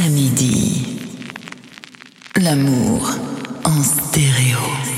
Samedi, l'amour en stéréo.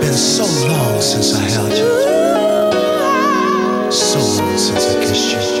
been so long since I held you, so long since I kissed you.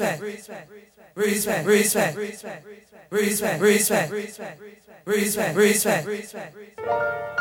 Respect, respect, respect, respect, respect, respect, respect, respect.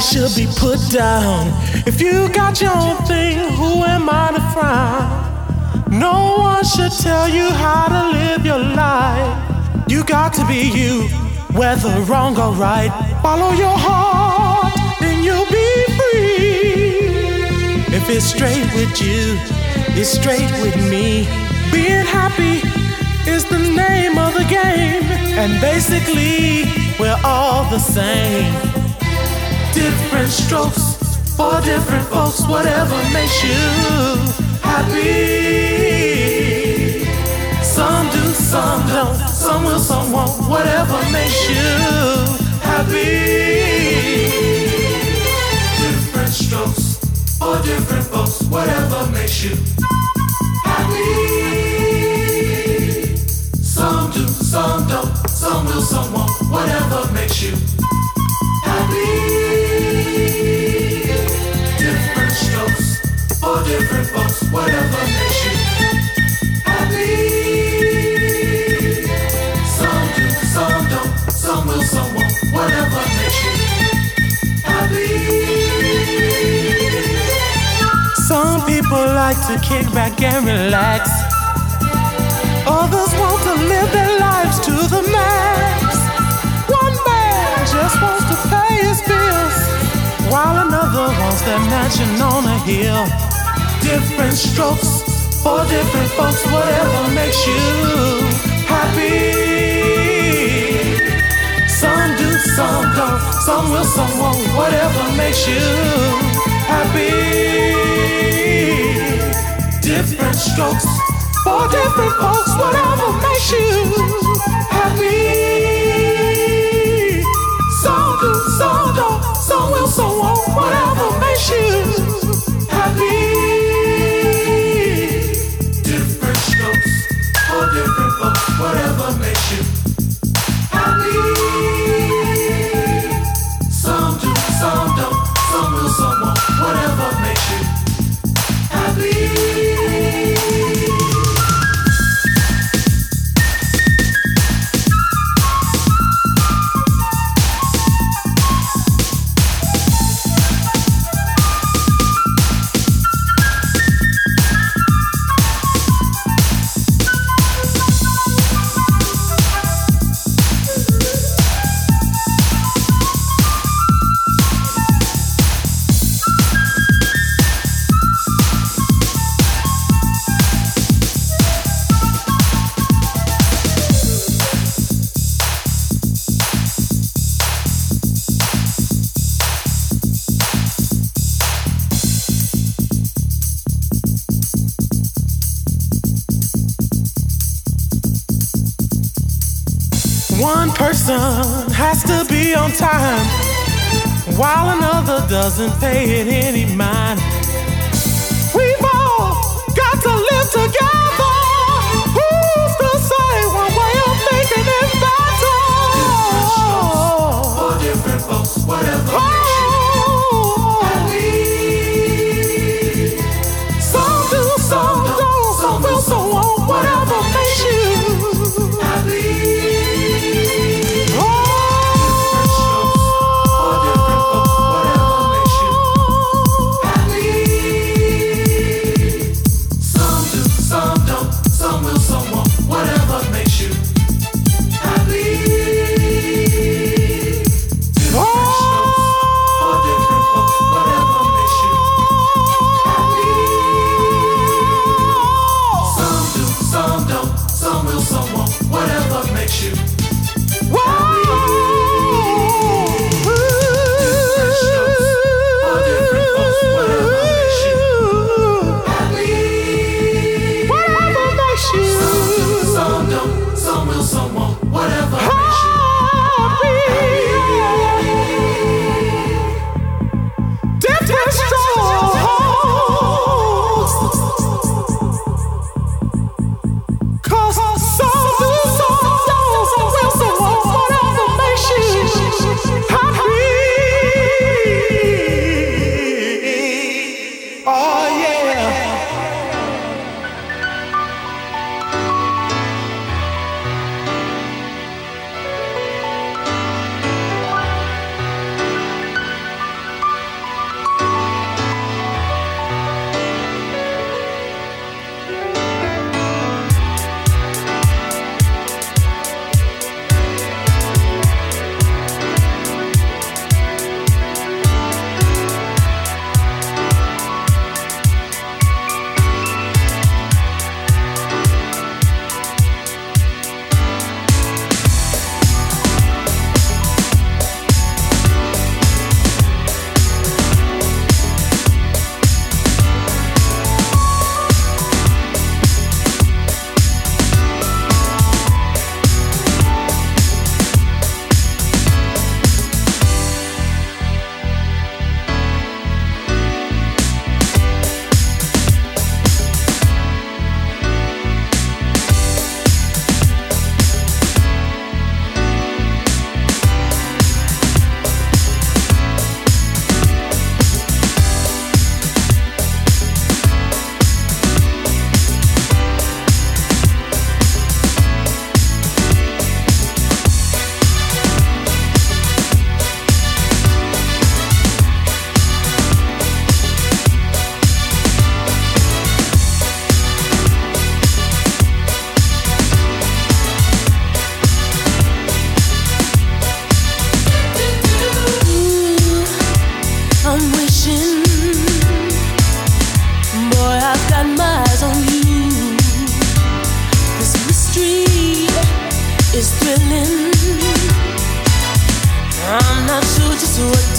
Should be put down. If you got your own thing, who am I to frown? No one should tell you how to live your life. You got to be you, whether wrong or right. Follow your heart, and you'll be free. If it's straight with you, it's straight with me. Being happy is the name of the game, and basically, we're all the same different strokes for different folks, whatever makes you happy. Some do, some don't, some will, some won't, whatever makes you happy. Different strokes for different folks, whatever makes you happy. Some do, some don't, some will, some won't, whatever makes you happy. Some do, some don't, some will, some won't, whatever happy. Some people like to kick back and relax. Others want to live their lives to the max. One man just wants to pay his bills, while another wants that mansion on a hill different strokes for different folks, whatever makes you happy. Some do, some don't, some will, some won't, whatever makes you happy. Different strokes for different folks, whatever makes you happy. Some do, some don't, some will, some won't, whatever makes you doesn't pay it any mind.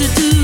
To do.